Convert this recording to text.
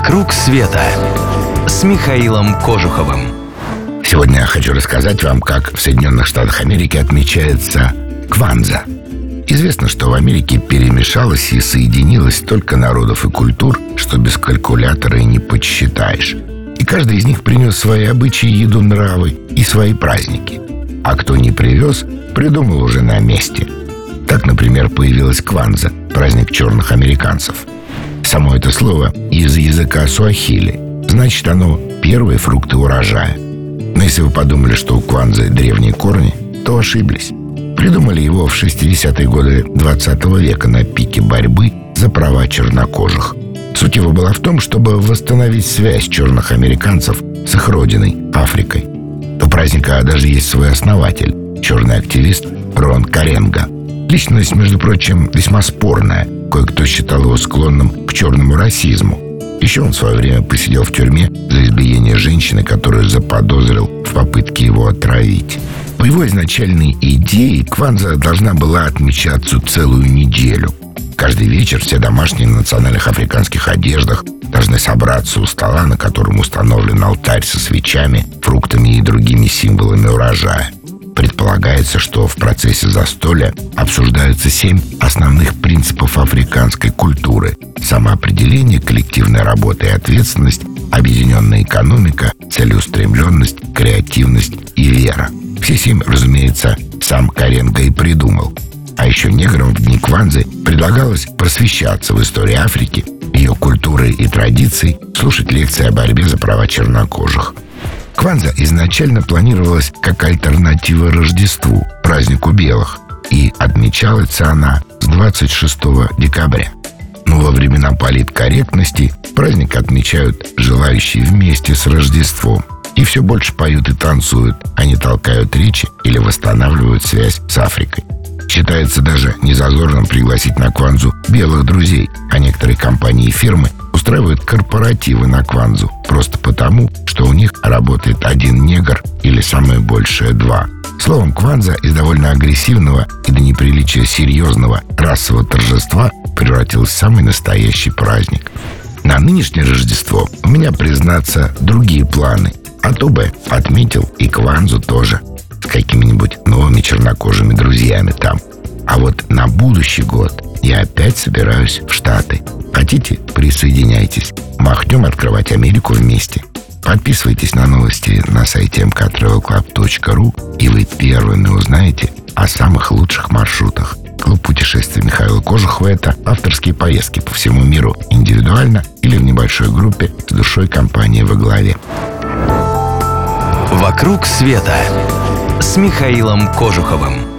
«Вокруг света» с Михаилом Кожуховым. Сегодня я хочу рассказать вам, как в Соединенных Штатах Америки отмечается Кванза. Известно, что в Америке перемешалось и соединилось столько народов и культур, что без калькулятора и не подсчитаешь. И каждый из них принес свои обычаи, еду, нравы и свои праздники. А кто не привез, придумал уже на месте. Так, например, появилась Кванза, праздник черных американцев – Само это слово из языка суахили. Значит, оно первые фрукты урожая. Но если вы подумали, что у кванзы древние корни, то ошиблись. Придумали его в 60-е годы 20 века на пике борьбы за права чернокожих. Суть его была в том, чтобы восстановить связь черных американцев с их родиной, Африкой. У праздника даже есть свой основатель, черный активист Рон Каренга. Личность, между прочим, весьма спорная – Кое-кто считал его склонным к черному расизму. Еще он в свое время посидел в тюрьме за избиение женщины, которую заподозрил в попытке его отравить. По его изначальной идее Кванза должна была отмечаться целую неделю. Каждый вечер все домашние в национальных африканских одеждах должны собраться у стола, на котором установлен алтарь со свечами, фруктами и другими символами урожая. Предполагается, что в процессе застолья обсуждаются семь основных принципов африканской культуры. Самоопределение, коллективная работа и ответственность, объединенная экономика, целеустремленность, креативность и вера. Все семь, разумеется, сам Каренко и придумал. А еще неграм в дни Кванзы предлагалось просвещаться в истории Африки, ее культуры и традиций, слушать лекции о борьбе за права чернокожих – Кванза изначально планировалась как альтернатива Рождеству, празднику белых, и отмечалась она с 26 декабря. Но во времена политкорректности праздник отмечают желающие вместе с Рождеством. И все больше поют и танцуют, они толкают речи или восстанавливают связь с Африкой. Считается даже незазорным пригласить на Кванзу белых друзей, а некоторые компании и фирмы устраивают корпоративы на Кванзу просто потому, что у них работает один негр или самое большее два. Словом, Кванза из довольно агрессивного и до неприличия серьезного расового торжества превратилась в самый настоящий праздник. На нынешнее Рождество у меня, признаться, другие планы. А то бы отметил и Кванзу тоже с какими-нибудь новыми чернокожими друзьями там. А вот на будущий год я опять собираюсь в Штаты. Хотите, присоединяйтесь. Махнем открывать Америку вместе. Подписывайтесь на новости на сайте mktravelclub.ru и вы первыми узнаете о самых лучших маршрутах. Клуб путешествий Михаила Кожухова – это авторские поездки по всему миру индивидуально или в небольшой группе с душой компании во главе. «Вокруг света» с Михаилом Кожуховым.